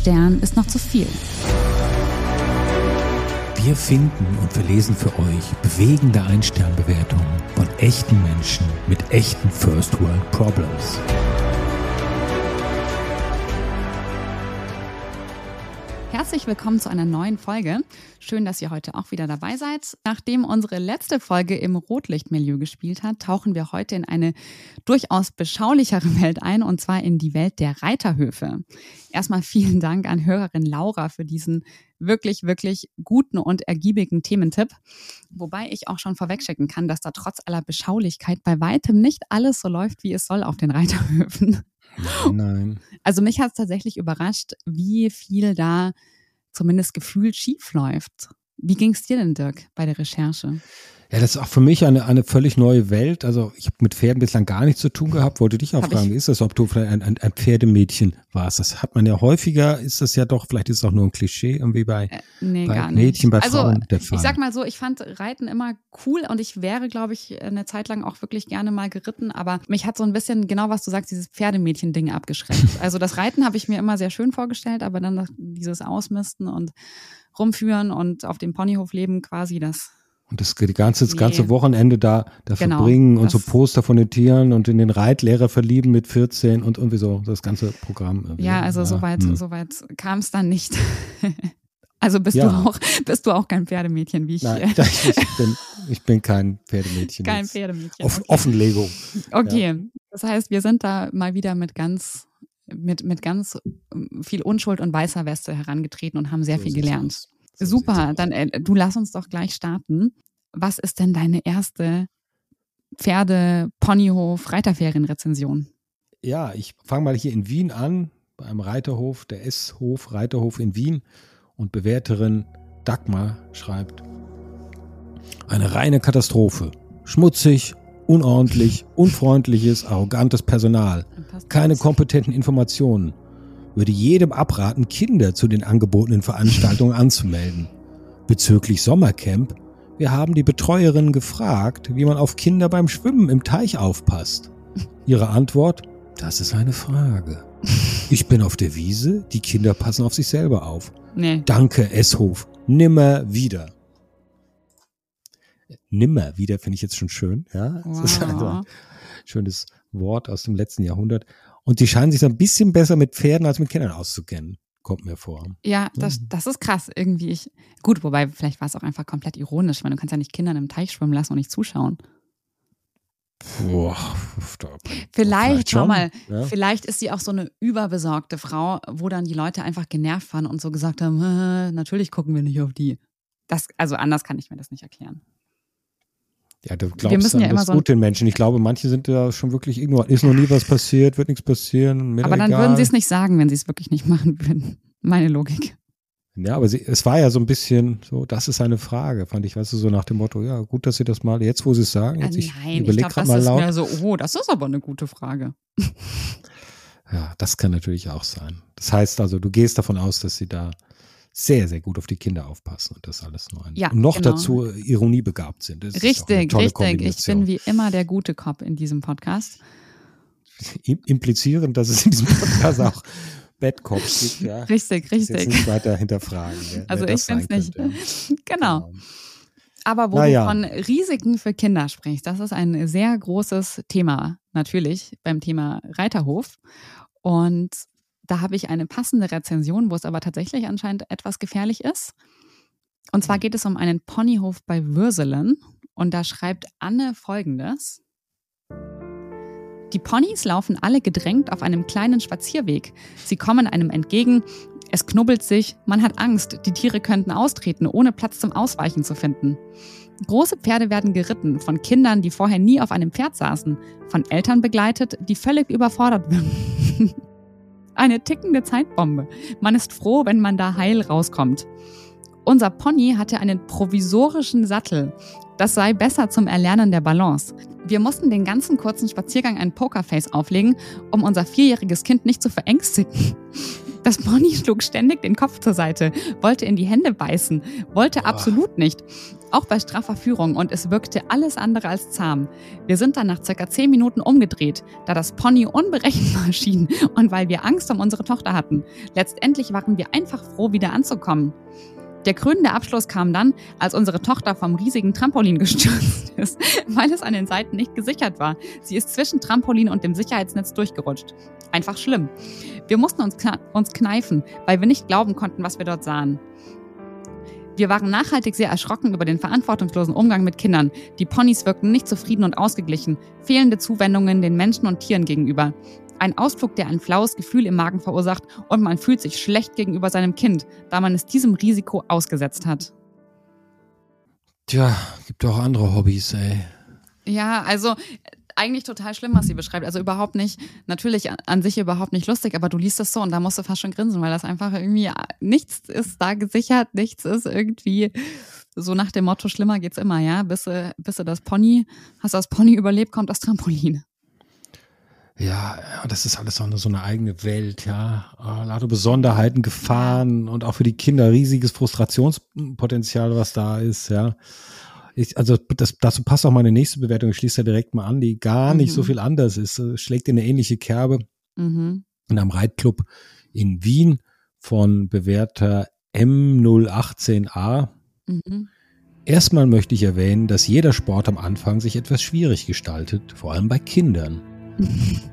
Stern ist noch zu viel. Wir finden und verlesen für euch bewegende Ein-Stern-Bewertungen von echten Menschen mit echten First World Problems. Herzlich willkommen zu einer neuen Folge. Schön, dass ihr heute auch wieder dabei seid. Nachdem unsere letzte Folge im Rotlichtmilieu gespielt hat, tauchen wir heute in eine durchaus beschaulichere Welt ein, und zwar in die Welt der Reiterhöfe. Erstmal vielen Dank an Hörerin Laura für diesen wirklich, wirklich guten und ergiebigen Thementipp. Wobei ich auch schon vorwegschicken kann, dass da trotz aller Beschaulichkeit bei weitem nicht alles so läuft, wie es soll auf den Reiterhöfen. Nein. Also mich hat es tatsächlich überrascht, wie viel da zumindest gefühlt schief läuft. Wie ging es dir denn, Dirk, bei der Recherche? Ja, das ist auch für mich eine, eine völlig neue Welt. Also ich habe mit Pferden bislang gar nichts zu tun gehabt. Wollte dich auch Hab fragen, ich- ist das, ob du vielleicht ein, ein, ein Pferdemädchen warst? Das hat man ja häufiger, ist das ja doch, vielleicht ist es auch nur ein Klischee irgendwie bei, Äh, nee, bei. Mädchen, bei also, Frauen der Fall. Ich sag mal so, ich fand Reiten immer cool und ich wäre, glaube ich, eine Zeit lang auch wirklich gerne mal geritten, aber mich hat so ein bisschen, genau was du sagst, dieses Pferdemädchen-Ding abgeschreckt. Also das Reiten habe ich mir immer sehr schön vorgestellt, aber dann dieses Ausmisten und rumführen und auf dem Ponyhof leben quasi, das Und das die ganze, das Nee. ganze Wochenende da, da Genau, verbringen und so Poster von den Tieren und in den Reitlehrer verlieben mit 14 und irgendwie so das ganze Programm. irgendwie. Ja, also soweit, hm. soweit kam es dann nicht. also bist Ja. du auch, bist du auch kein Pferdemädchen, wie ich. Nein, ich bin, ich bin kein Pferdemädchen. kein jetzt. Pferdemädchen. Offen, okay. Offenlegung. Okay, das heißt, wir sind da mal wieder mit ganz, mit, mit ganz viel Unschuld und weißer Weste herangetreten und haben sehr So viel gelernt. Super, dann äh, du lass uns doch gleich starten. Was ist denn deine erste Pferde-Ponyhof-Reiterferien-Rezension? Ja, ich fange mal hier in Wien an, beim Reiterhof, der S-Hof, Reiterhof in Wien. Und Bewerterin Dagmar schreibt, eine reine Katastrophe. Schmutzig, unordentlich, unfreundliches, arrogantes Personal. Keine kompetenten Informationen. Würde jedem abraten, Kinder zu den angebotenen Veranstaltungen anzumelden. Bezüglich Sommercamp, wir haben die Betreuerin gefragt, wie man auf Kinder beim Schwimmen im Teich aufpasst. Ihre Antwort, das ist eine Frage. Ich bin auf der Wiese, die Kinder passen auf sich selber auf. Nee. Danke, Esshof. Nimmer wieder. Nimmer wieder finde ich jetzt schon schön. Ja, das ist ein Wow. schönes Wort aus dem letzten Jahrhundert. Und die scheinen sich so ein bisschen besser mit Pferden als mit Kindern auszukennen. Kommt mir vor. Ja, das, das ist krass irgendwie. Ich, gut, wobei vielleicht war es auch einfach komplett ironisch, weil du kannst ja nicht Kindern im Teich schwimmen lassen und nicht zuschauen. Boah, Vielleicht, schau schon, mal, ja. vielleicht ist sie auch so eine überbesorgte Frau, wo dann die Leute einfach genervt waren und so gesagt haben, "Äh, natürlich gucken wir nicht auf die. Das, also anders kann ich mir das nicht erklären. Ja, du Wir glaubst müssen an ja immer das so Gut den Menschen. Ich glaube, manche sind da schon wirklich ignorant. Ist noch nie was passiert, wird nichts passieren. Aber dann egal. würden sie es nicht sagen, wenn sie es wirklich nicht machen würden. Meine Logik. Ja, aber sie, es war ja so ein bisschen so, das ist eine Frage, fand ich, weißt du, so nach dem Motto, ja, gut, dass sie das mal, jetzt wo sie es sagen, jetzt Äh, ich Nein, ich überlege glaube, das mal ist laut. mehr so, oh, das ist aber eine gute Frage. Ja, das kann natürlich auch sein. Das heißt also, du gehst davon aus, dass sie da sehr, sehr gut auf die Kinder aufpassen und das alles nur ein. Ja, und noch genau. dazu ironiebegabt sind. Das Richtig, richtig. Ich bin wie immer der gute Cop in diesem Podcast. Im- implizieren, dass es in diesem Podcast auch Bad Cops gibt, ja. Richtig, Das richtig. nicht weiter hinterfragen. wer- Also wer ich das sein bin's nicht. könnte. Genau. Aber wo Naja. du von Risiken für Kinder sprichst, das ist ein sehr großes Thema, natürlich, beim Thema Reiterhof. Und da habe ich eine passende Rezension, wo es aber tatsächlich anscheinend etwas gefährlich ist. Und zwar geht es um einen Ponyhof bei Würselen. Und da schreibt Anne folgendes. Die Ponys laufen alle gedrängt auf einem kleinen Spazierweg. Sie kommen einem entgegen, es knubbelt sich, man hat Angst, die Tiere könnten austreten, ohne Platz zum Ausweichen zu finden. Große Pferde werden geritten, von Kindern, die vorher nie auf einem Pferd saßen, von Eltern begleitet, die völlig überfordert werden. Eine tickende Zeitbombe. Man ist froh, wenn man da heil rauskommt. Unser Pony hatte einen provisorischen Sattel. Das sei besser zum Erlernen der Balance. Wir mussten den ganzen kurzen Spaziergang ein Pokerface auflegen, um unser vierjähriges Kind nicht zu verängstigen. Das Pony schlug ständig den Kopf zur Seite, wollte in die Hände beißen, wollte absolut nicht. Auch bei straffer Führung und es wirkte alles andere als zahm. Wir sind dann nach circa zehn Minuten umgedreht, da das Pony unberechenbar schien und weil wir Angst um unsere Tochter hatten. Letztendlich waren wir einfach froh, wieder anzukommen. Der krönende Abschluss kam dann, als unsere Tochter vom riesigen Trampolin gestürzt ist, weil es an den Seiten nicht gesichert war. Sie ist zwischen Trampolin und dem Sicherheitsnetz durchgerutscht. Einfach schlimm. Wir mussten uns, uns kneifen, weil wir nicht glauben konnten, was wir dort sahen. Wir waren nachhaltig sehr erschrocken über den verantwortungslosen Umgang mit Kindern. Die Ponys wirkten nicht zufrieden und ausgeglichen, fehlende Zuwendungen den Menschen und Tieren gegenüber. Ein Ausflug, der ein flaues Gefühl im Magen verursacht und man fühlt sich schlecht gegenüber seinem Kind, da man es diesem Risiko ausgesetzt hat. Tja, gibt auch andere Hobbys, ey. Ja, also eigentlich total schlimm, was sie beschreibt. Also überhaupt nicht, natürlich an sich überhaupt nicht lustig, aber du liest das so und da musst du fast schon grinsen, weil das einfach irgendwie nichts ist da gesichert, nichts ist irgendwie so nach dem Motto, schlimmer geht's immer, ja. Bis, bis du das Pony, hast das Pony überlebt, kommt das Trampolin. Ja, das ist alles so eine, so eine eigene Welt, ja. Ah, Lade Besonderheiten, Gefahren und auch für die Kinder riesiges Frustrationspotenzial, was da ist, ja. Ich, also das, dazu passt auch meine nächste Bewertung. Ich schließe da direkt mal an, die gar nicht mhm. so viel anders ist. Schlägt in eine ähnliche Kerbe. Mhm. In einem Reitclub in Wien von Bewerter M018a. Mhm. Erstmal möchte ich erwähnen, dass jeder Sport am Anfang sich etwas schwierig gestaltet, vor allem bei Kindern.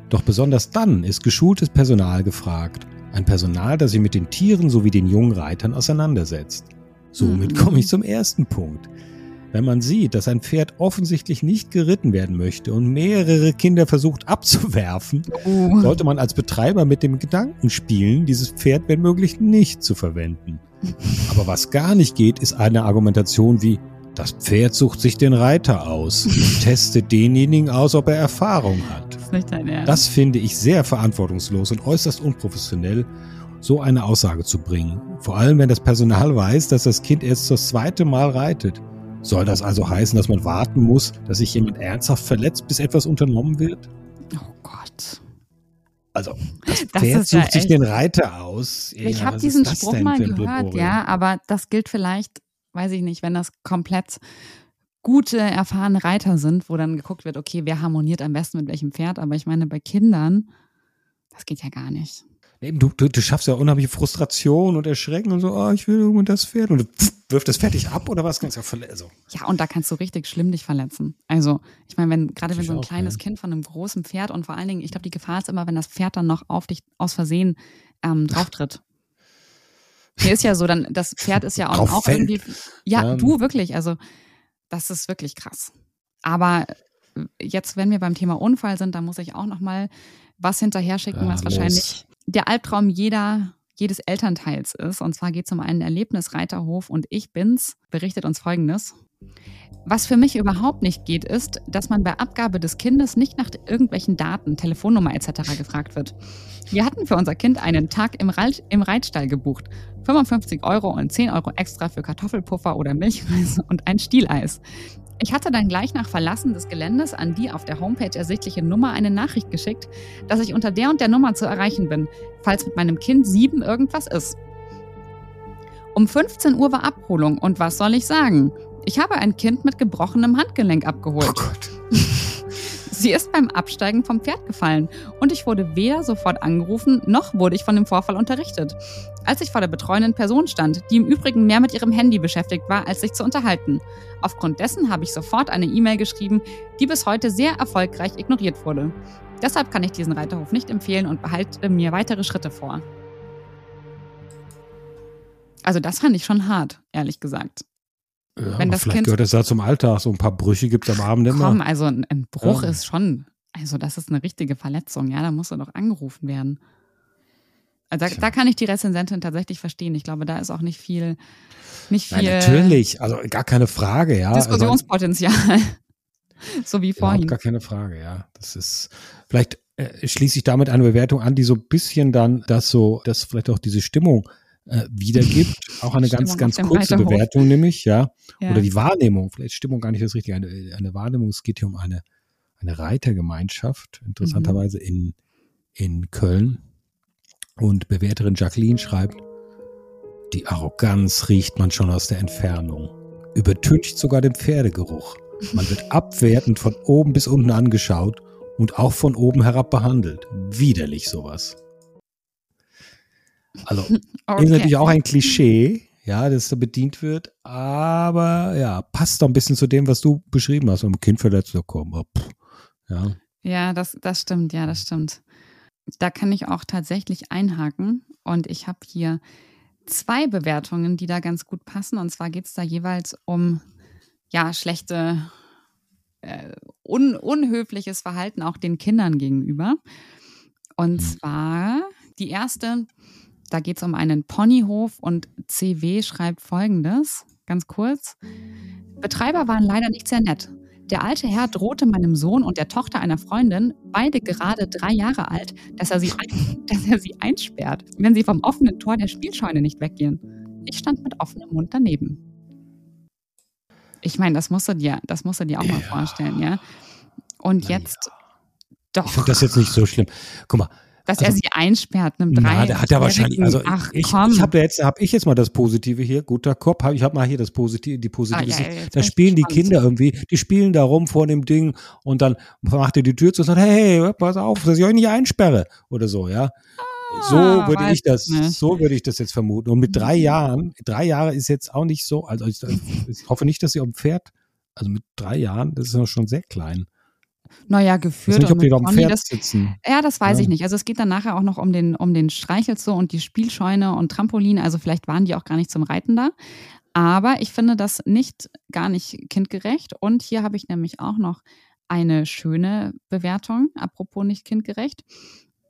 Doch besonders dann ist geschultes Personal gefragt. Ein Personal, das sich mit den Tieren sowie den jungen Reitern auseinandersetzt. Somit mhm. komme ich zum ersten Punkt. Wenn man sieht, dass ein Pferd offensichtlich nicht geritten werden möchte und mehrere Kinder versucht abzuwerfen, oh. sollte man als Betreiber mit dem Gedanken spielen, dieses Pferd wenn möglich nicht zu verwenden. Aber was gar nicht geht, ist eine Argumentation wie, das Pferd sucht sich den Reiter aus und testet denjenigen aus, ob er Erfahrung hat. Das, ist nicht dein Ernst. das finde ich sehr verantwortungslos und äußerst unprofessionell, so eine Aussage zu bringen. Vor allem, wenn das Personal weiß, dass das Kind erst das zweite Mal reitet. Soll das also heißen, dass man warten muss, dass sich jemand ernsthaft verletzt, bis etwas unternommen wird? Oh Gott. Also, das Pferd das sucht ja sich den Reiter aus. Ich habe diesen Spruch mal gehört, ja, aber das gilt vielleicht weiß ich nicht, wenn das komplett gute, erfahrene Reiter sind, wo dann geguckt wird, okay, wer harmoniert am besten mit welchem Pferd. Aber ich meine, bei Kindern, das geht ja gar nicht. Du, du, du schaffst ja unheimliche Frustration und Erschrecken und so, oh, ich will irgendwo das Pferd. Und du wirft das fertig ab oder was? Kannst ja, also. ja, und da kannst du richtig schlimm dich verletzen. Also, ich meine, wenn, gerade wenn so ein auch, kleines ja. Kind von einem großen Pferd und vor allen Dingen, ich glaube, die Gefahr ist immer, wenn das Pferd dann noch auf dich aus Versehen ähm, drauftritt. Hier ist ja so, dann das Pferd ist ja auch, auch irgendwie. Ja, ähm. du wirklich. Also das ist wirklich krass. Aber jetzt, wenn wir beim Thema Unfall sind, dann muss ich auch noch mal was hinterher schicken, ja, was los. wahrscheinlich der Albtraum jeder jedes Elternteils ist. Und zwar geht es um einen Erlebnisreiterhof und ich bin's, berichtet uns Folgendes. Was für mich überhaupt nicht geht, ist, dass man bei Abgabe des Kindes nicht nach irgendwelchen Daten, Telefonnummer etc. gefragt wird. Wir hatten für unser Kind einen Tag im, Reit, im Reitstall gebucht. 55 Euro und 10 Euro extra für Kartoffelpuffer oder Milchreis und ein Stieleis. Ich hatte dann gleich nach Verlassen des Geländes an die auf der Homepage ersichtliche Nummer eine Nachricht geschickt, dass ich unter der und der Nummer zu erreichen bin, falls mit meinem Kind sieben irgendwas ist. Um 15 Uhr war Abholung und was soll ich sagen? Ich habe ein Kind mit gebrochenem Handgelenk abgeholt. Oh Gott. Sie ist beim Absteigen vom Pferd gefallen und ich wurde weder sofort angerufen, noch wurde ich von dem Vorfall unterrichtet. Als ich vor der betreuenden Person stand, die im Übrigen mehr mit ihrem Handy beschäftigt war, als sich zu unterhalten. Aufgrund dessen habe ich sofort eine E-Mail geschrieben, die bis heute sehr erfolgreich ignoriert wurde. Deshalb kann ich diesen Reiterhof nicht empfehlen und behalte mir weitere Schritte vor. Also das fand ich schon hart, ehrlich gesagt. Ja, wenn das vielleicht kind, gehört es da zum Alltag, so ein paar Brüche gibt es am Abend immer. Komm, also ein, ein Bruch ja. ist schon, also das ist eine richtige Verletzung, ja, da muss er doch angerufen werden. Also da, da, kann ich die Rezensentin tatsächlich verstehen. Ich glaube, da ist auch nicht viel, nicht viel. Ja, natürlich, also gar keine Frage, ja. Also Diskussionspotenzial. Also, so wie vorhin. gar keine Frage, ja. Das ist, vielleicht äh, schließe ich damit eine Bewertung an, die so ein bisschen dann das so, das vielleicht auch diese Stimmung äh, wiedergibt. Auch eine ganz, ganz kurze Bewertung nämlich, ja. ja. Oder die Wahrnehmung, vielleicht Stimmung gar nicht das Richtige, eine, eine Wahrnehmung, es geht hier um eine, eine Reitergemeinschaft, interessanterweise mhm. in, in Köln. Und Bewerterin Jacqueline schreibt, die Arroganz riecht man schon aus der Entfernung. Übertüncht sogar den Pferdegeruch. Man wird abwertend von oben bis unten angeschaut und auch von oben herab behandelt. Widerlich sowas. Also, okay. ist natürlich auch ein Klischee, ja, das da bedient wird, aber ja, passt doch ein bisschen zu dem, was du beschrieben hast, um Kind verletzt zu kommen. Oh, ja, ja das, das stimmt, ja, das stimmt. Da kann ich auch tatsächlich einhaken und ich habe hier zwei Bewertungen, die da ganz gut passen. Und zwar geht es da jeweils um ja, schlechte, äh, un unhöfliches Verhalten auch den Kindern gegenüber. Und mhm. zwar die erste, da geht es um einen Ponyhof und CW schreibt folgendes, ganz kurz. Betreiber waren leider nicht sehr nett. Der alte Herr drohte meinem Sohn und der Tochter einer Freundin, beide gerade drei Jahre alt, dass er, sie ein, dass er sie einsperrt, wenn sie vom offenen Tor der Spielscheune nicht weggehen. Ich stand mit offenem Mund daneben. Ich meine, das musst du dir, das musst du dir auch ja. mal vorstellen, ja. Und Na jetzt ja. doch. Ich finde das jetzt nicht so schlimm. Guck mal, dass also, er sie einsperrt, einem drei. Na, der hat ja wahrscheinlich, also Ach, ich, komm. ich habe jetzt, habe ich jetzt mal das Positive hier, guter Kopf, hab, ich habe mal hier das Positive, die positive ah, ja, ja, Da spielen die Kinder irgendwie, die spielen da rum vor dem Ding und dann macht er die Tür zu und sagt, hey, pass auf, dass ich euch nicht einsperre oder so, ja. So ah, würde ich das, nicht. so würde ich das jetzt vermuten. Und mit drei mhm. Jahren, drei Jahre ist jetzt auch nicht so, also ich, ich hoffe nicht, dass sie auf dem Pferd, also mit drei Jahren, das ist noch schon sehr klein. Naja, geführt. Ich weiß nicht, ob die Pferd das, sitzen. Ja, das weiß ja. ich nicht. Also es geht dann nachher auch noch um den, um den Streichelzoo und die Spielscheune und Trampolin. Also vielleicht waren die auch gar nicht zum Reiten da. Aber ich finde das nicht gar nicht kindgerecht. Und hier habe ich nämlich auch noch eine schöne Bewertung, apropos nicht kindgerecht.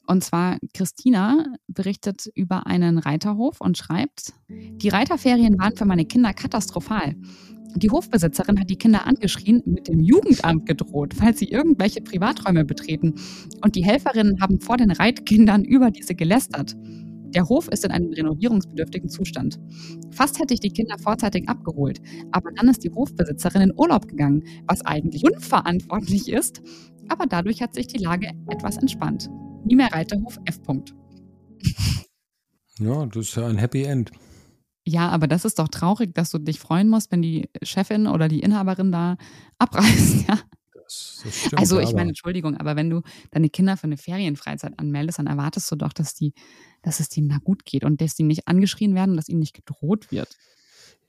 Und zwar Christina berichtet über einen Reiterhof und schreibt, die Reiterferien waren für meine Kinder katastrophal. Die Hofbesitzerin hat die Kinder angeschrien, mit dem Jugendamt gedroht, falls sie irgendwelche Privaträume betreten. Und die Helferinnen haben vor den Reitkindern über diese gelästert. Der Hof ist in einem renovierungsbedürftigen Zustand. Fast hätte ich die Kinder vorzeitig abgeholt, aber dann ist die Hofbesitzerin in Urlaub gegangen, was eigentlich unverantwortlich ist. Aber dadurch hat sich die Lage etwas entspannt. Nie mehr Reiterhof F. Ja, das ist ja ein Happy End. Ja, aber das ist doch traurig, dass du dich freuen musst, wenn die Chefin oder die Inhaberin da abreißt, ja. Das, das stimmt, also ich meine, Entschuldigung, aber wenn du deine Kinder für eine Ferienfreizeit anmeldest, dann erwartest du doch, dass die, dass es denen da gut geht und dass die nicht angeschrien werden und dass ihnen nicht gedroht wird.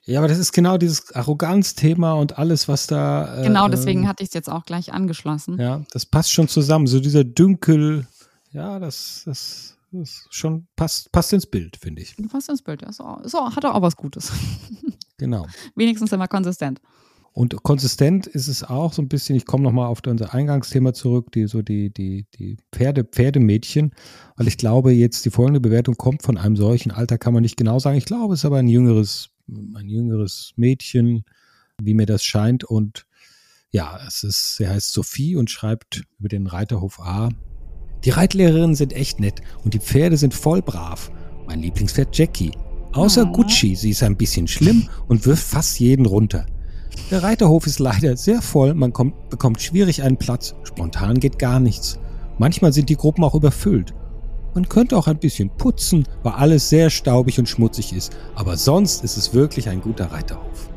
Ja, aber das ist genau dieses Arroganzthema und alles, was da. Äh, genau, deswegen ähm, hatte ich es jetzt auch gleich angeschlossen. Ja, das passt schon zusammen. So dieser Dünkel, ja, das, das das schon passt, passt ins Bild, finde ich. Passt ins Bild, ja. So, so hat er auch was Gutes. Genau. Wenigstens immer konsistent. Und konsistent ist es auch so ein bisschen, ich komme nochmal auf unser Eingangsthema zurück, die so die, die, die Pferde, Pferdemädchen, weil ich glaube, jetzt die folgende Bewertung kommt von einem solchen Alter, kann man nicht genau sagen. Ich glaube, es ist aber ein jüngeres, ein jüngeres Mädchen, wie mir das scheint. Und ja, es ist, sie heißt Sophie und schreibt über den Reiterhof A. Die Reitlehrerinnen sind echt nett und die Pferde sind voll brav. Mein Lieblingspferd Jackie. Außer oh. Gucci, sie ist ein bisschen schlimm und wirft fast jeden runter. Der Reiterhof ist leider sehr voll, man kommt, bekommt schwierig einen Platz, spontan geht gar nichts. Manchmal sind die Gruppen auch überfüllt. Man könnte auch ein bisschen putzen, weil alles sehr staubig und schmutzig ist, aber sonst ist es wirklich ein guter Reiterhof.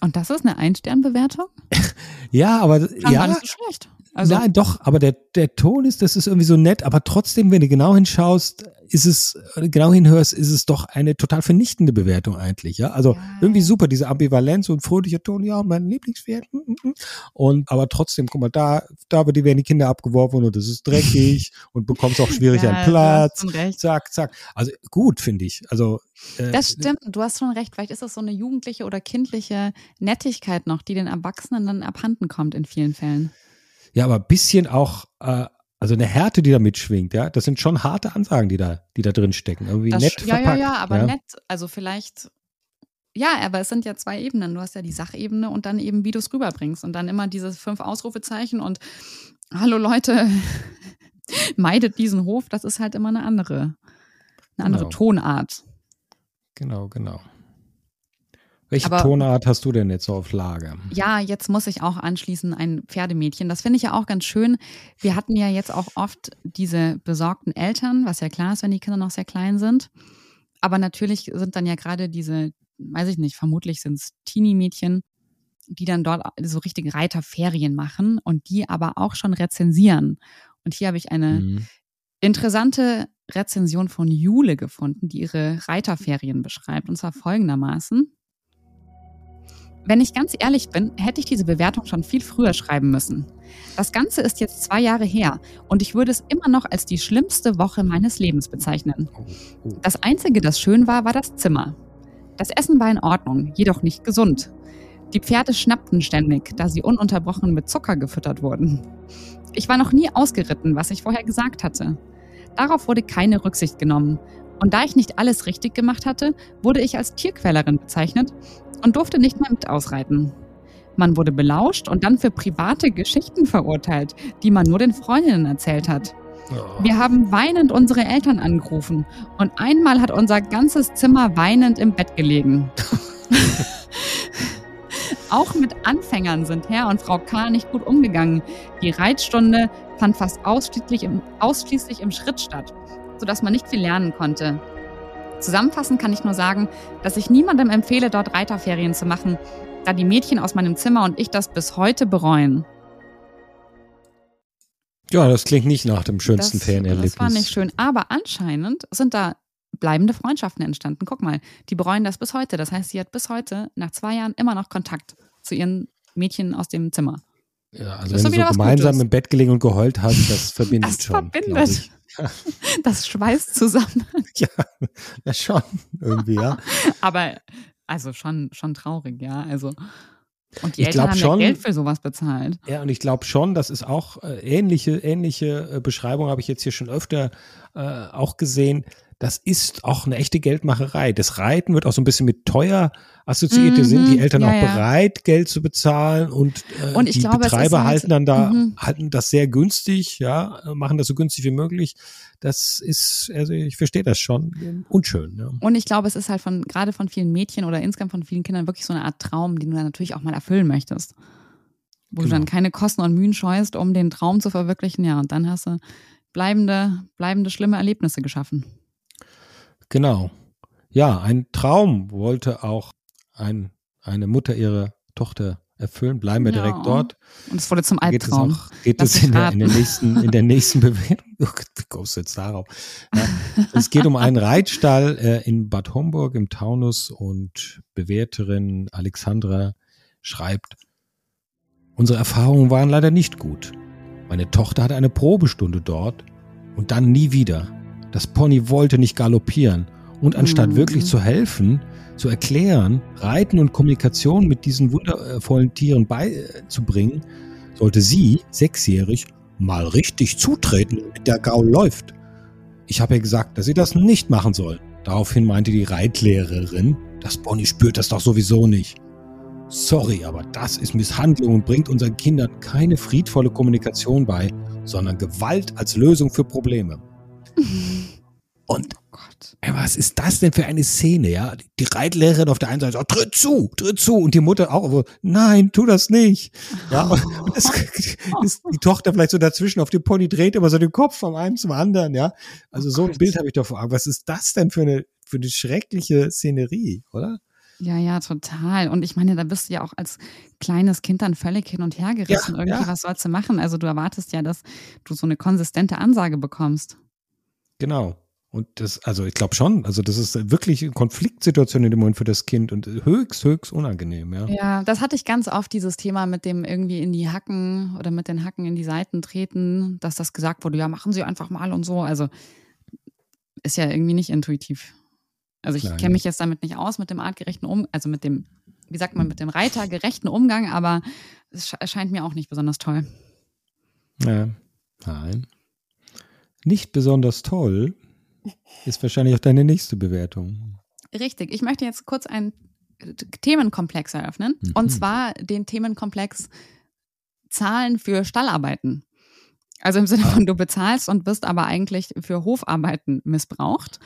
Und das ist eine Einsternbewertung? ja, aber Kann ja, schlecht. Also, Nein, doch, aber der, der Ton ist, das ist irgendwie so nett, aber trotzdem, wenn du genau hinschaust, ist es, genau hinhörst, ist es doch eine total vernichtende Bewertung eigentlich, ja. Also ja. irgendwie super, diese Ambivalenz und fröhlicher Ton, ja, mein Lieblingspferd. Mm, mm, mm. Und aber trotzdem, guck mal, da, da werden die Kinder abgeworfen und es ist dreckig und bekommst auch schwierig ja, einen Platz. Zack, zack. Also gut, finde ich. Also äh, das stimmt, du hast schon recht. Vielleicht ist das so eine jugendliche oder kindliche Nettigkeit noch, die den Erwachsenen dann abhanden kommt in vielen Fällen. Ja, aber ein bisschen auch, äh, also eine Härte, die da mitschwingt, ja. Das sind schon harte Ansagen, die da, die da drin stecken. Irgendwie das, nett ja, verpackt. Ja, ja, aber ja. nett. Also vielleicht, ja, aber es sind ja zwei Ebenen. Du hast ja die Sachebene und dann eben, wie du es rüberbringst. Und dann immer diese fünf Ausrufezeichen und hallo Leute, meidet diesen Hof. Das ist halt immer eine andere, eine andere genau. Tonart. Genau, genau. Welche Aber- Tonart hast du denn jetzt so auf Lager? Ja, jetzt muss ich auch anschließen, ein Pferdemädchen. Das finde ich ja auch ganz schön. Wir hatten ja jetzt auch oft diese besorgten Eltern, was ja klar ist, wenn die Kinder noch sehr klein sind. Aber natürlich sind dann ja gerade diese, weiß ich nicht, vermutlich sind es Teenie-Mädchen, die dann dort so richtige Reiterferien machen und die aber auch schon rezensieren. Und hier habe ich eine Mhm. interessante Rezension von Jule gefunden, die ihre Reiterferien beschreibt. Und zwar folgendermaßen. Wenn ich ganz ehrlich bin, hätte ich diese Bewertung schon viel früher schreiben müssen. Das Ganze ist jetzt zwei Jahre her und ich würde es immer noch als die schlimmste Woche meines Lebens bezeichnen. Oh, oh. Das Einzige, das schön war, war das Zimmer. Das Essen war in Ordnung, jedoch nicht gesund. Die Pferde schnappten ständig, da sie ununterbrochen mit Zucker gefüttert wurden. Ich war noch nie ausgeritten, was ich vorher gesagt hatte. Darauf wurde keine Rücksicht genommen. Und da ich nicht alles richtig gemacht hatte, wurde ich als Tierquälerin bezeichnet und durfte nicht mehr mit ausreiten. Man wurde belauscht und dann für private Geschichten verurteilt, die man nur den Freundinnen erzählt hat. Wir haben weinend unsere Eltern angerufen und einmal hat unser ganzes Zimmer weinend im Bett gelegen. Auch mit Anfängern sind Herr und Frau K. nicht gut umgegangen. Die Reitstunde fand fast ausschließlich im, ausschließlich im Schritt statt, sodass man nicht viel lernen konnte. Zusammenfassend kann ich nur sagen, dass ich niemandem empfehle, dort Reiterferien zu machen, da die Mädchen aus meinem Zimmer und ich das bis heute bereuen. Ja, das klingt nicht nach dem schönsten das, Ferienerlebnis. Das war nicht schön. Aber anscheinend sind da bleibende Freundschaften entstanden. Guck mal, die bereuen das bis heute. Das heißt, sie hat bis heute, nach zwei Jahren, immer noch Kontakt zu ihren Mädchen aus dem Zimmer. Ja, also Das wenn du so gemeinsam Gutes. im Bett gelegen und geheult hast, das verbindet Das schon. verbindet. ich. Das schweißt zusammen. Ja, ja, schon irgendwie, ja. Aber also schon, schon traurig, ja. Also. Und die Ich Eltern haben schon- ja Geld für sowas bezahlt. Ja, und ich glaube schon, das ist auch äh, ähnliche, ähnliche äh, Beschreibung habe ich jetzt hier schon öfter äh, auch gesehen. Das ist auch eine echte Geldmacherei. Das Reiten wird auch so ein bisschen mit teuer assoziiert. Mhm, sind die Eltern ja, auch ja. bereit, Geld zu bezahlen und, äh, Und ich die glaube, Betreiber halt- halten dann da, Mhm. halten das sehr günstig, ja, machen das so günstig wie möglich. Das ist, also ich verstehe das schon, unschön. Ja. Und ich glaube, es ist halt von, gerade von vielen Mädchen oder insgesamt von vielen Kindern wirklich so eine Art Traum, den du dann natürlich auch mal erfüllen möchtest. Wo du Genau. dann keine Kosten und Mühen scheust, um den Traum zu verwirklichen. Ja, und dann hast du bleibende, bleibende schlimme Erlebnisse geschaffen. Genau. Ja, ein Traum wollte auch ein, eine Mutter ihrer Tochter erfüllen. Bleiben wir Ja. direkt dort. Und es wurde zum Geht es Albtraum. auch, geht es in der, in der nächsten, in der nächsten Bewertung. Oh wie kommst du jetzt darauf? Ja, es geht um einen Reitstall äh, in Bad Homburg im Taunus und Bewerterin Alexandra schreibt, unsere Erfahrungen waren leider nicht gut. Meine Tochter hatte eine Probestunde dort und dann nie wieder. Das Pony wollte nicht galoppieren und anstatt Mhm. wirklich zu helfen, zu erklären, Reiten und Kommunikation mit diesen wundervollen Tieren beizubringen, sollte sie, sechsjährig, mal richtig zutreten, damit der Gaul läuft. Ich habe ihr gesagt, dass sie das nicht machen soll. Daraufhin meinte die Reitlehrerin, das Pony spürt das doch sowieso nicht. Sorry, aber das ist Misshandlung und bringt unseren Kindern keine friedvolle Kommunikation bei, sondern Gewalt als Lösung für Probleme. Und Oh Gott. Ey, was ist das denn für eine Szene, ja? Die Reitlehrerin auf der einen Seite sagt, tritt zu, tritt zu. Und die Mutter auch, so, nein, tu das nicht. Ja, und das ist die Tochter vielleicht so dazwischen auf dem Pony dreht immer so den Kopf vom einen zum anderen, ja. Also Oh so ein. Bild habe ich doch vor Augen. Was ist das denn für eine, für eine schreckliche Szenerie, oder? Ja, ja, total. Und ich meine, da bist du ja auch als kleines Kind dann völlig hin und her gerissen. Ja, Irgendwie, ja. was sollst du machen? Also du erwartest ja, dass du so eine konsistente Ansage bekommst. Genau. Und das, also ich glaube schon, also das ist wirklich eine Konfliktsituation in dem Moment für das Kind und höchst, höchst unangenehm, ja. Ja, das hatte ich ganz oft, dieses Thema mit dem irgendwie in die Hacken oder mit den Hacken in die Seiten treten, dass das gesagt wurde, ja, machen Sie einfach mal und so. Also ist ja irgendwie nicht intuitiv. Also ich kenne mich jetzt damit nicht aus, mit dem artgerechten Um, also mit dem, wie sagt man, mit dem reitergerechten Umgang, aber es sche- erscheint mir auch nicht besonders toll. Ja, nein. Nicht besonders toll ist wahrscheinlich auch deine nächste Bewertung. Richtig. Ich möchte jetzt kurz einen Themenkomplex eröffnen. Mhm. Und zwar den Themenkomplex Zahlen für Stallarbeiten. Also im Sinne von, du bezahlst und bist aber eigentlich für Hofarbeiten missbraucht.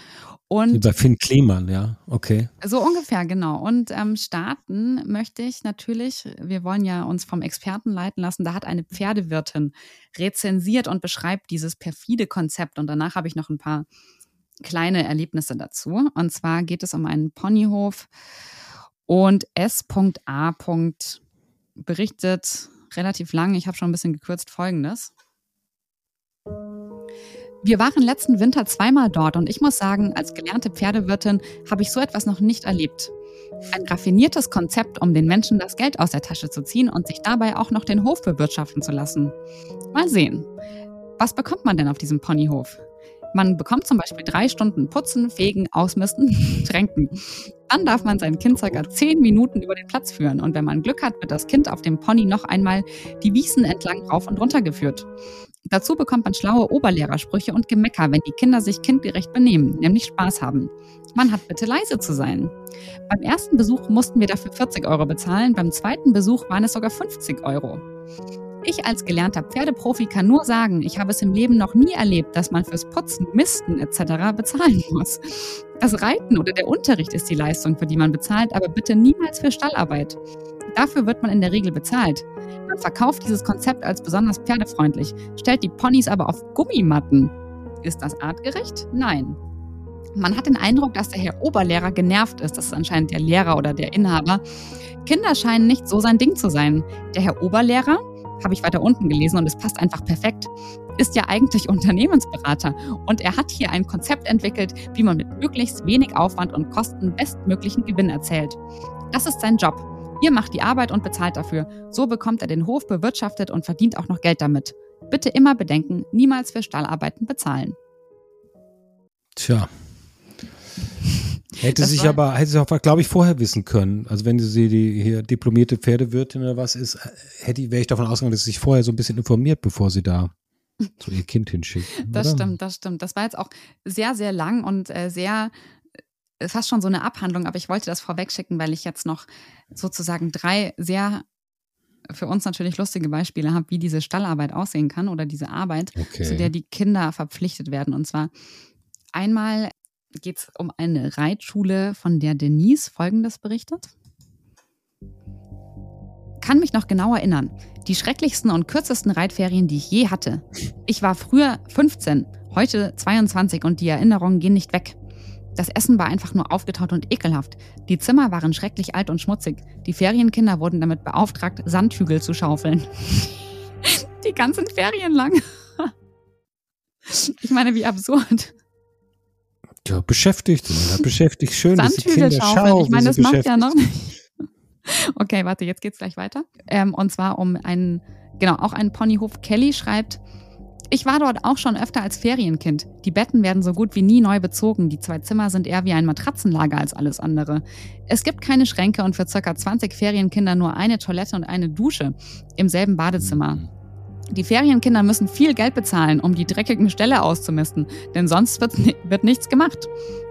Und Wie bei Finn Kliman, ja, okay. So ungefähr, genau. Und ähm, starten möchte ich natürlich, wir wollen ja uns vom Experten leiten lassen, da hat eine Pferdewirtin rezensiert und beschreibt dieses perfide Konzept. Und danach habe ich noch ein paar kleine Erlebnisse dazu. Und zwar geht es um einen Ponyhof und S.A. berichtet relativ lang, ich habe schon ein bisschen gekürzt, folgendes. Wir waren letzten Winter zweimal dort und ich muss sagen, als gelernte Pferdewirtin habe ich so etwas noch nicht erlebt. Ein raffiniertes Konzept, um den Menschen das Geld aus der Tasche zu ziehen und sich dabei auch noch den Hof bewirtschaften zu lassen. Mal sehen. Was bekommt man denn auf diesem Ponyhof? Man bekommt zum Beispiel drei Stunden Putzen, Fegen, Ausmisten, Tränken. Dann darf man sein Kind circa zehn Minuten über den Platz führen und wenn man Glück hat, wird das Kind auf dem Pony noch einmal die Wiesen entlang rauf und runter geführt. Dazu bekommt man schlaue Oberlehrersprüche und Gemecker, wenn die Kinder sich kindgerecht benehmen, nämlich Spaß haben. Man hat bitte leise zu sein. Beim ersten Besuch mussten wir dafür 40 Euro bezahlen, beim zweiten Besuch waren es sogar 50 Euro. Ich als gelernter Pferdeprofi kann nur sagen, ich habe es im Leben noch nie erlebt, dass man fürs Putzen, Misten etc. bezahlen muss. Das Reiten oder der Unterricht ist die Leistung, für die man bezahlt, aber bitte niemals für Stallarbeit. Dafür wird man in der Regel bezahlt. Man verkauft dieses Konzept als besonders pferdefreundlich, stellt die Ponys aber auf Gummimatten. Ist das artgerecht? Nein. Man hat den Eindruck, dass der Herr Oberlehrer genervt ist. Das ist anscheinend der Lehrer oder der Inhaber. Kinder scheinen nicht so sein Ding zu sein. Der Herr Oberlehrer habe ich weiter unten gelesen und es passt einfach perfekt, ist ja eigentlich Unternehmensberater und er hat hier ein Konzept entwickelt, wie man mit möglichst wenig Aufwand und Kosten bestmöglichen Gewinn erzählt. Das ist sein Job. Ihr macht die Arbeit und bezahlt dafür. So bekommt er den Hof bewirtschaftet und verdient auch noch Geld damit. Bitte immer bedenken, niemals für Stallarbeiten bezahlen. Tja, Hätte das sich aber, hätte sie auch, glaube ich, vorher wissen können. Also wenn sie die hier diplomierte Pferdewirtin oder was ist, hätte, wäre ich davon ausgegangen, dass sie sich vorher so ein bisschen informiert, bevor sie da so ihr Kind hinschickt. Das oder? stimmt, das stimmt. Das war jetzt auch sehr, sehr lang und äh, sehr äh, fast schon so eine Abhandlung, aber ich wollte das vorwegschicken, weil ich jetzt noch sozusagen drei sehr für uns natürlich lustige Beispiele habe, wie diese Stallarbeit aussehen kann oder diese Arbeit, okay. zu der die Kinder verpflichtet werden. Und zwar einmal geht es um eine Reitschule, von der Denise Folgendes berichtet. Kann mich noch genau erinnern. Die schrecklichsten und kürzesten Reitferien, die ich je hatte. Ich war früher 15, heute 22 und die Erinnerungen gehen nicht weg. Das Essen war einfach nur aufgetaut und ekelhaft. Die Zimmer waren schrecklich alt und schmutzig. Die Ferienkinder wurden damit beauftragt, Sandhügel zu schaufeln. Die ganzen Ferien lang. Ich meine, wie absurd. Ja, beschäftigt, ja, beschäftigt. Schön, dass die Kinder schauen. Ich meine, das macht ja noch nicht. Okay, warte, jetzt geht's gleich weiter. Ähm, und zwar um einen, genau, auch einen Ponyhof. Kelly schreibt, ich war dort auch schon öfter als Ferienkind. Die Betten werden so gut wie nie neu bezogen. Die zwei Zimmer sind eher wie ein Matratzenlager als alles andere. Es gibt keine Schränke und für circa 20 Ferienkinder nur eine Toilette und eine Dusche im selben Badezimmer. Mhm. Die Ferienkinder müssen viel Geld bezahlen, um die dreckigen Ställe auszumisten, denn sonst wird, wird nichts gemacht.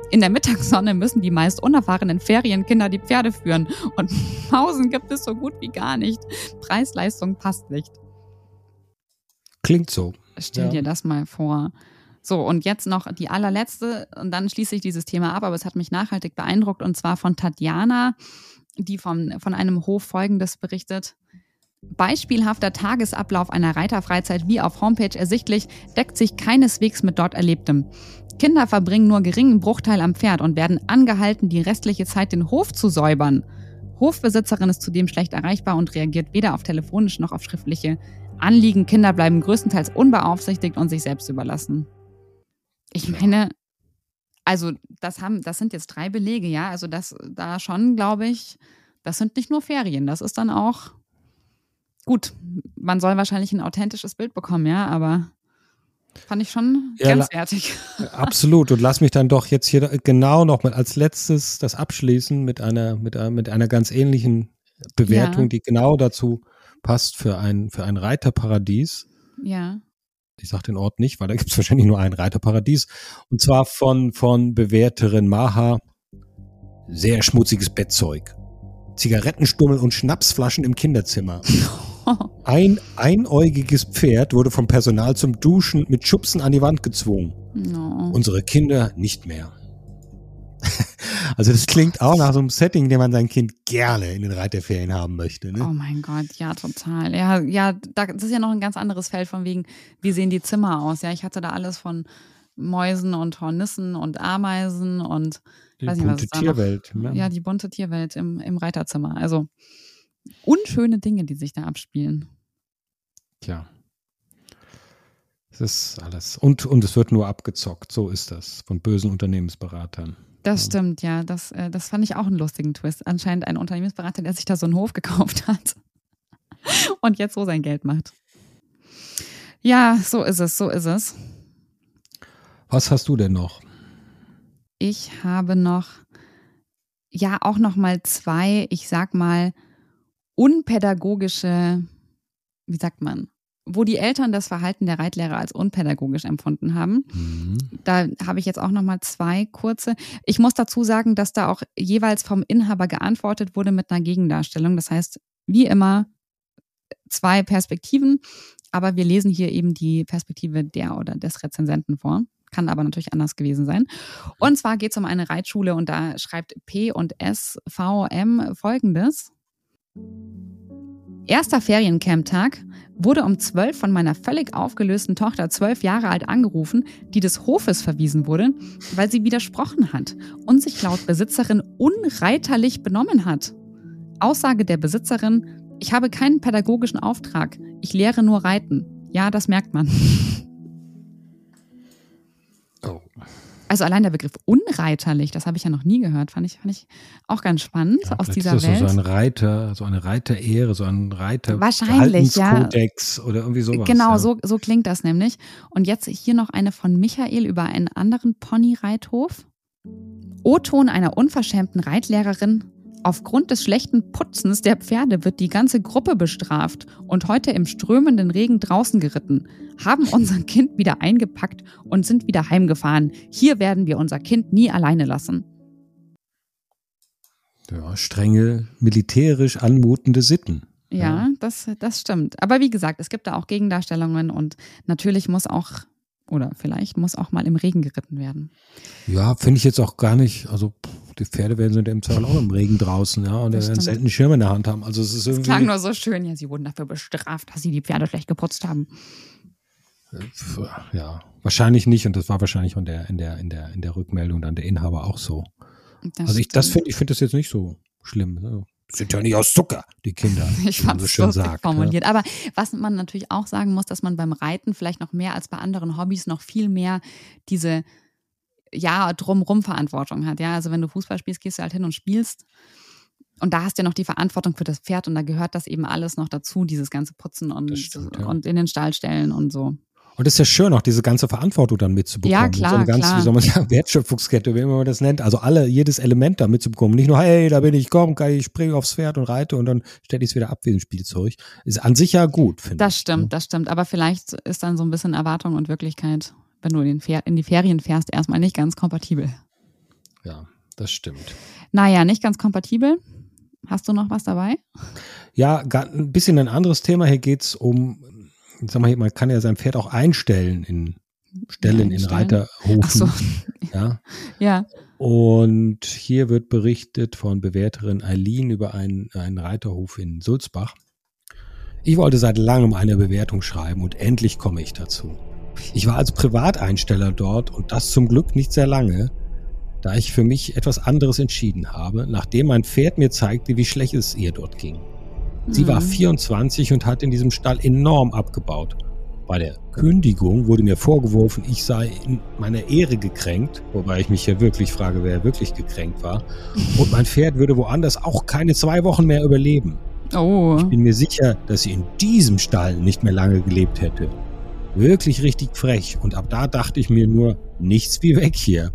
In der Mittagssonne müssen die meist unerfahrenen Ferienkinder die Pferde führen und Pausen gibt es so gut wie gar nicht. Preis-Leistung passt nicht. Klingt so. Stell ja. dir das mal vor. So, und jetzt noch die allerletzte, und dann schließe ich dieses Thema ab, aber es hat mich nachhaltig beeindruckt, und zwar von Tatjana, die von, von einem Hof Folgendes berichtet. Beispielhafter Tagesablauf einer Reiterfreizeit wie auf Homepage ersichtlich, deckt sich keineswegs mit dort Erlebtem. Kinder verbringen nur geringen Bruchteil am Pferd und werden angehalten, die restliche Zeit den Hof zu säubern. Hofbesitzerin ist zudem schlecht erreichbar und reagiert weder auf telefonische noch auf schriftliche Anliegen. Kinder bleiben größtenteils unbeaufsichtigt und sich selbst überlassen. Ich meine, also das haben, das sind jetzt drei Belege, ja. Also das da schon, glaube ich, das sind nicht nur Ferien, das ist dann auch gut, man soll wahrscheinlich ein authentisches Bild bekommen, ja, aber fand ich schon ja, grenzwertig. Absolut. Und lass mich dann doch jetzt hier genau nochmal als letztes das abschließen mit einer, mit, einer, mit einer ganz ähnlichen Bewertung, ja. die genau dazu passt für ein, für ein Reiterparadies. Ja. Ich sage den Ort nicht, weil da gibt es wahrscheinlich nur ein Reiterparadies. Und zwar von, von Bewerterin Maha. Sehr schmutziges Bettzeug. Zigarettenstummel und Schnapsflaschen im Kinderzimmer. Ein einäugiges Pferd wurde vom Personal zum Duschen mit Schubsen an die Wand gezwungen. No. Unsere Kinder nicht mehr. also das klingt auch nach so einem Setting, den man sein Kind gerne in den Reiterferien haben möchte. Ne? Oh mein Gott, ja, total. Ja, ja, das ist ja noch ein ganz anderes Feld von wegen, wie sehen die Zimmer aus? Ja, ich hatte da alles von Mäusen und Hornissen und Ameisen und die weiß nicht, bunte was Tierwelt. ne? ja, die bunte Tierwelt im, im Reiterzimmer. Also unschöne Dinge, die sich da abspielen. Tja. Es ist alles. Und, und es wird nur abgezockt. So ist das. Von bösen Unternehmensberatern. Das stimmt, ja. Das, äh, das fand ich auch einen lustigen Twist. Anscheinend ein Unternehmensberater, der sich da so einen Hof gekauft hat und jetzt so sein Geld macht. Ja, so ist es, so ist es. Was hast du denn noch? Ich habe noch, ja, auch noch mal zwei, ich sag mal, unpädagogische, wie sagt man, wo die Eltern das Verhalten der Reitlehrer als unpädagogisch empfunden haben. Mhm. Da habe ich jetzt auch noch mal zwei kurze. Ich muss dazu sagen, dass da auch jeweils vom Inhaber geantwortet wurde mit einer Gegendarstellung. Das heißt, wie immer zwei Perspektiven, aber wir lesen hier eben die Perspektive der oder des Rezensenten vor. Kann aber natürlich anders gewesen sein. Und zwar geht es um eine Reitschule und da schreibt P und SVM folgendes. Erster Feriencamp-Tag wurde um zwölf von meiner völlig aufgelösten Tochter, zwölf Jahre alt, angerufen, die des Hofes verwiesen wurde, weil sie widersprochen hat und sich laut Besitzerin unreiterlich benommen hat. Aussage der Besitzerin, ich habe keinen pädagogischen Auftrag, ich lehre nur Reiten. Ja, das merkt man. Oh. Also allein der Begriff unreiterlich, das habe ich ja noch nie gehört, fand ich, fand ich auch ganz spannend Ja, aus dieser ist das Welt. So, ein Reiter, so eine Reiterehre, so ein Reiter Wahrscheinlich, ja. Oder irgendwie sowas. Genau, ja. so, so klingt das nämlich. Und jetzt hier noch eine von Michael über einen anderen Ponyreithof. O-Ton einer unverschämten Reitlehrerin. Aufgrund des schlechten Putzens der Pferde wird die ganze Gruppe bestraft und heute im strömenden Regen draußen geritten, haben unser Kind wieder eingepackt und sind wieder heimgefahren. Hier werden wir unser Kind nie alleine lassen. Ja, strenge, militärisch anmutende Sitten. Ja, Das, das stimmt. Aber wie gesagt, es gibt da auch Gegendarstellungen und natürlich muss auch, oder vielleicht muss auch mal im Regen geritten werden. Ja, finde ich jetzt auch gar nicht. Also die Pferde werden sind ja im Zweifel auch im Regen draußen, ja, und Das werden selten einen Schirm in der Hand haben. Also es ist irgendwie. klang nur so schön. Ja, sie wurden dafür bestraft, dass sie die Pferde schlecht geputzt haben. Pf, Ja, wahrscheinlich nicht. Und das war wahrscheinlich in der, in der, in der, in der Rückmeldung dann der Inhaber auch so. Das also ich, das finde, ich finde das jetzt nicht so schlimm. ne? Sind ja nicht aus Zucker, die Kinder. Ich fand so es schön sagt. formuliert. Aber was man natürlich auch sagen muss, dass man beim Reiten vielleicht noch mehr als bei anderen Hobbys noch viel mehr diese ja drumrum Verantwortung hat. Ja, also wenn du Fußball spielst, gehst du halt hin und spielst. Und da hast du ja noch die Verantwortung für das Pferd und da gehört das eben alles noch dazu, dieses ganze Putzen und, stimmt, ja. und in den Stall stellen und so. Und es ist ja schön, auch diese ganze Verantwortung dann mitzubekommen. Ja, klar, so eine ganz, klar. wie soll man sagen, Wertschöpfungskette, wie immer man das nennt. Also alle, jedes Element da mitzubekommen. Nicht nur, hey, da bin ich, komm, ich springe aufs Pferd und reite und dann stelle ich es wieder ab wie ein Spielzeug. Ist an sich ja gut, finde ich. Das stimmt, das stimmt. Aber vielleicht ist dann so ein bisschen Erwartung und Wirklichkeit, wenn du in, in die Ferien fährst, erstmal nicht ganz kompatibel. Ja, das stimmt. Naja, nicht ganz kompatibel. Hast du noch was dabei? Ja, ein bisschen ein anderes Thema. Hier geht's um, ich sag mal, man kann ja sein Pferd auch einstellen in Stellen, in Einstellen? Reiterhofen. Ach so, Ja. ja. Und hier wird berichtet von Bewerterin Eileen über einen, einen Reiterhof in Sulzbach. Ich wollte seit langem eine Bewertung schreiben und endlich komme ich dazu. Ich war als Privateinsteller dort und das zum Glück nicht sehr lange, da ich für mich etwas anderes entschieden habe, nachdem mein Pferd mir zeigte, wie schlecht es ihr dort ging. Sie war Mhm. 24 und hat in diesem Stall enorm abgebaut. Bei der Kündigung wurde mir vorgeworfen, ich sei in meiner Ehre gekränkt, wobei ich mich hier wirklich frage, wer wirklich gekränkt war. Und mein Pferd würde woanders auch keine zwei Wochen mehr überleben. Oh, Ich bin mir sicher, dass sie in diesem Stall nicht mehr lange gelebt hätte. Wirklich richtig frech. Und ab da dachte ich mir nur, nichts wie weg hier.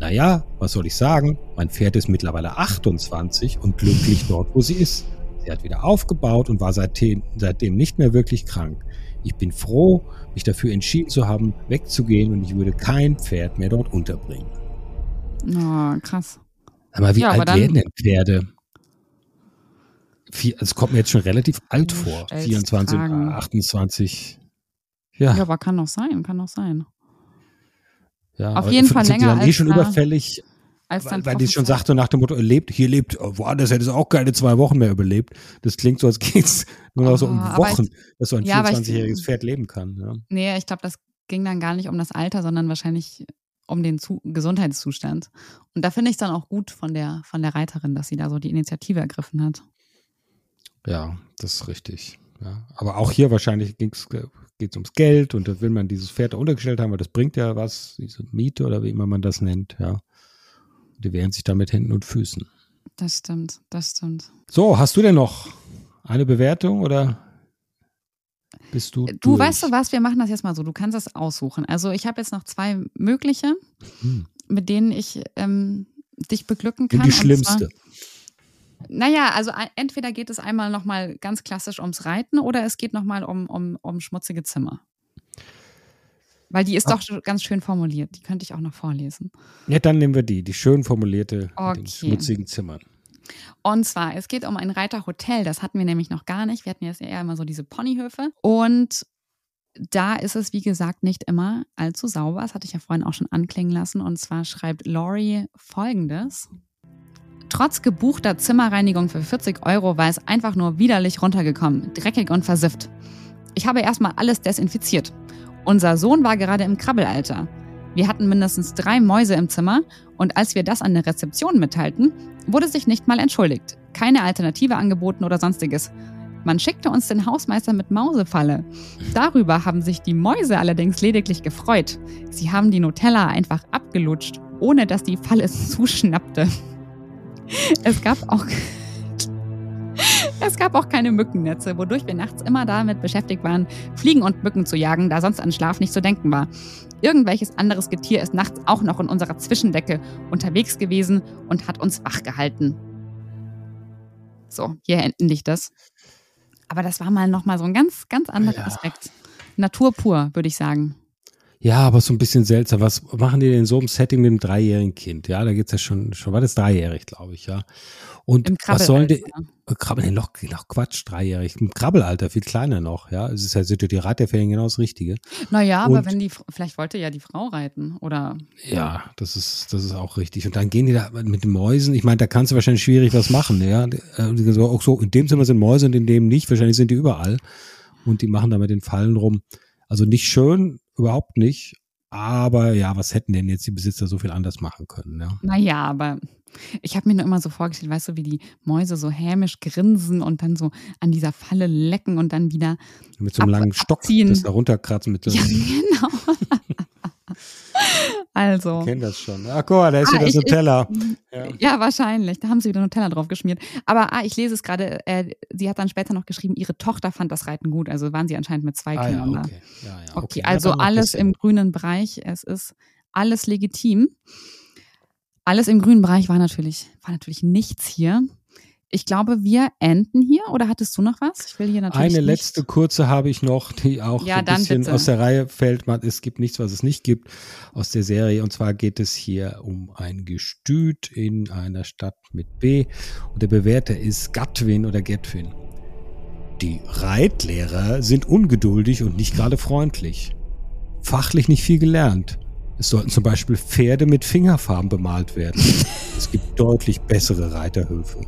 Naja, was soll ich sagen? Mein Pferd ist mittlerweile 28 und glücklich dort, wo sie ist. Sie hat wieder aufgebaut und war seitdem, seitdem nicht mehr wirklich krank. Ich bin froh, mich dafür entschieden zu haben, wegzugehen und ich würde kein Pferd mehr dort unterbringen. oh krass. Aber wie Ja, aber alt dann- werden denn Pferde? Vier, es kommt mir jetzt schon relativ alt vor. 24, Fragen. 28. Ja. ja, aber kann noch sein, kann noch sein. Ja, Auf jeden Fall länger. Die dann eh schon überfällig, als dann weil, die schon sagte nach dem Motto, er lebt, hier lebt, woanders hätte es auch keine zwei Wochen mehr überlebt. Das klingt so, als geht es nur noch so um ah, Wochen, ich, dass so ein ja, 24-jähriges Pferd leben kann. Ja. Nee, ich glaube, das ging dann gar nicht um das Alter, sondern wahrscheinlich um den Zu Gesundheitszustand. Und da finde ich es dann auch gut von der, von der Reiterin, dass sie da so die Initiative ergriffen hat. Ja, das ist richtig. Ja. Aber auch hier wahrscheinlich geht es ums Geld und da will man dieses Pferd da untergestellt haben, weil das bringt ja was, diese Miete oder wie immer man das nennt, ja. Die wehren sich da mit Händen und Füßen. Das stimmt, das stimmt. So, hast du denn noch eine Bewertung oder bist du? Du durch? weißt du was, wir machen das jetzt mal so. Du kannst es aussuchen. Also ich habe jetzt noch zwei mögliche, hm. mit denen ich ähm, dich beglücken kann. Und die schlimmste. Zwar, naja, also entweder geht es einmal nochmal ganz klassisch ums Reiten oder es geht nochmal um, um, um schmutzige Zimmer. Weil die ist Ach. doch ganz schön formuliert. Die könnte ich auch noch vorlesen. Ja, dann nehmen wir die, die schön formulierte okay. mit den schmutzigen Zimmern. Und zwar, es geht um ein Reiterhotel. Das hatten wir nämlich noch gar nicht. Wir hatten jetzt eher immer so diese Ponyhöfe. Und da ist es, wie gesagt, nicht immer allzu sauber. Das hatte ich ja vorhin auch schon anklingen lassen. Und zwar schreibt Laurie folgendes. Trotz gebuchter Zimmerreinigung für 40 Euro war es einfach nur widerlich runtergekommen, dreckig und versifft. Ich habe erstmal alles desinfiziert. Unser Sohn war gerade im Krabbelalter. Wir hatten mindestens drei Mäuse im Zimmer und als wir das an der Rezeption mitteilten, wurde sich nicht mal entschuldigt, keine Alternative angeboten oder sonstiges. Man schickte uns den Hausmeister mit Mausefalle. Darüber haben sich die Mäuse allerdings lediglich gefreut. Sie haben die Nutella einfach abgelutscht, ohne dass die Falle zuschnappte. Es gab auch es gab auch keine Mückennetze, wodurch wir nachts immer damit beschäftigt waren, Fliegen und Mücken zu jagen, da sonst an Schlaf nicht zu denken war. Irgendwelches anderes Getier ist nachts auch noch in unserer Zwischendecke unterwegs gewesen und hat uns wach gehalten. So, hier endigt das. Aber das war mal nochmal so ein ganz, ganz anderer ja. Aspekt. Natur pur, würde ich sagen. Ja, aber so ein bisschen seltsam. Was machen die denn in so einem Setting mit einem dreijährigen Kind? Ja, da geht es ja schon, schon war das dreijährig, glaube ich, ja. Und was sollen die? Äh, Krabbel, noch, noch Quatsch, dreijährig. Im Krabbelalter, viel kleiner noch, ja. Es ist ja sind die Reiterferien genau das Richtige. Naja, aber wenn die, vielleicht wollte ja die Frau reiten, oder? Ja, das ist, das ist auch richtig. Und dann gehen die da mit den Mäusen. Ich meine, da kannst du wahrscheinlich schwierig was machen, ja. Äh, auch so, in dem Zimmer sind Mäuse und in dem nicht. Wahrscheinlich sind die überall. Und die machen da mit den Fallen rum. Also nicht schön, überhaupt nicht. Aber ja, was hätten denn jetzt die Besitzer so viel anders machen können? Ja? Naja, aber ich habe mir nur immer so vorgestellt, weißt du, wie die Mäuse so hämisch grinsen und dann so an dieser Falle lecken und dann wieder. Mit so einem ab, langen Stock, abziehen. das da runterkratzen mit so. Ja, genau. Also. Ich kenne das schon. Ach, guck mal, da ist ah, wieder ich, Nutella. ja. ja. wahrscheinlich. Da haben sie wieder Nutella drauf geschmiert. Aber ah, ich lese es gerade. Äh, sie hat dann später noch geschrieben, ihre Tochter fand das Reiten gut. Also waren sie anscheinend mit zwei ah, Kindern ja, okay. da. Ja, okay. okay. also alles im grünen Bereich. Es ist alles legitim. Alles im grünen Bereich war natürlich, war natürlich nichts hier. Ich glaube, wir enden hier. Oder hattest du noch was? Ich will hier natürlich. Eine letzte kurze habe ich noch, die auch ja, ein bisschen bitte. aus der Reihe fällt. Es gibt nichts, was es nicht gibt aus der Serie. Und zwar geht es hier um ein Gestüt in einer Stadt mit B. Und der Bewerter ist Gatwin oder Gatwin. Die Reitlehrer sind ungeduldig und nicht gerade freundlich. Fachlich nicht viel gelernt. Es sollten zum Beispiel Pferde mit Fingerfarben bemalt werden. es gibt deutlich bessere Reiterhöfe.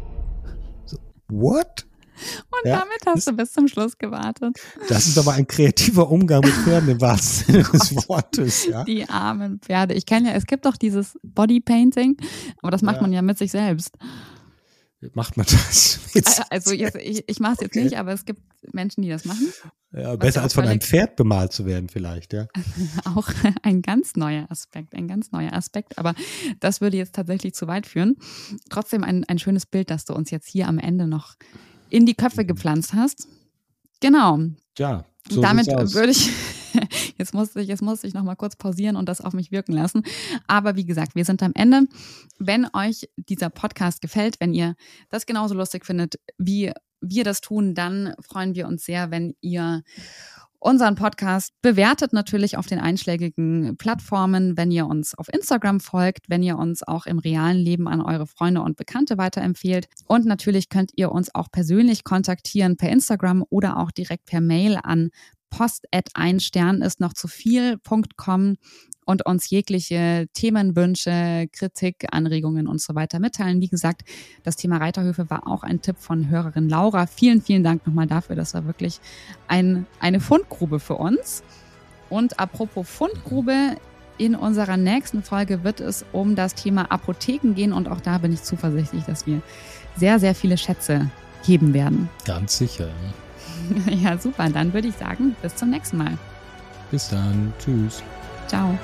What? Und ja, damit hast du bis zum Schluss gewartet. Das ist aber ein kreativer Umgang mit Pferden im wahrsten Sinne des Wortes. Ja. Die armen Pferde. Ich kenne ja, es gibt doch dieses Bodypainting, aber das macht ja. man ja mit sich selbst. Macht man das? Jetzt? Also jetzt, ich, ich mache es jetzt okay. nicht, aber es gibt Menschen, die das machen. Ja, besser als von einem Pferd bemalt zu werden vielleicht, ja. Auch ein ganz neuer Aspekt, ein ganz neuer Aspekt, aber das würde jetzt tatsächlich zu weit führen. Trotzdem ein, ein schönes Bild, das du uns jetzt hier am Ende noch in die Köpfe mhm. gepflanzt hast. Genau. Ja, so damit würde ich Jetzt musste ich, jetzt musste ich noch mal kurz pausieren und das auf mich wirken lassen. Aber wie gesagt, wir sind am Ende. Wenn euch dieser Podcast gefällt, wenn ihr das genauso lustig findet, wie wir das tun, dann freuen wir uns sehr, wenn ihr unseren Podcast. Bewertet natürlich auf den einschlägigen Plattformen, wenn ihr uns auf Instagram folgt, wenn ihr uns auch im realen Leben an eure Freunde und Bekannte weiterempfehlt. Und natürlich könnt ihr uns auch persönlich kontaktieren per Instagram oder auch direkt per Mail an post at ein Stern ist noch zu viel.com und uns jegliche Themenwünsche, Kritik, Anregungen und so weiter mitteilen. Wie gesagt, das Thema Reiterhöfe war auch ein Tipp von Hörerin Laura. Vielen, vielen Dank nochmal dafür. Das war wirklich ein, eine Fundgrube für uns. Und apropos Fundgrube, in unserer nächsten Folge wird es um das Thema Apotheken gehen und auch da bin ich zuversichtlich, dass wir sehr, sehr viele Schätze heben werden. Ganz sicher. Ja, super. Dann würde ich sagen, bis zum nächsten Mal. Bis dann. Tschüss. Ciao.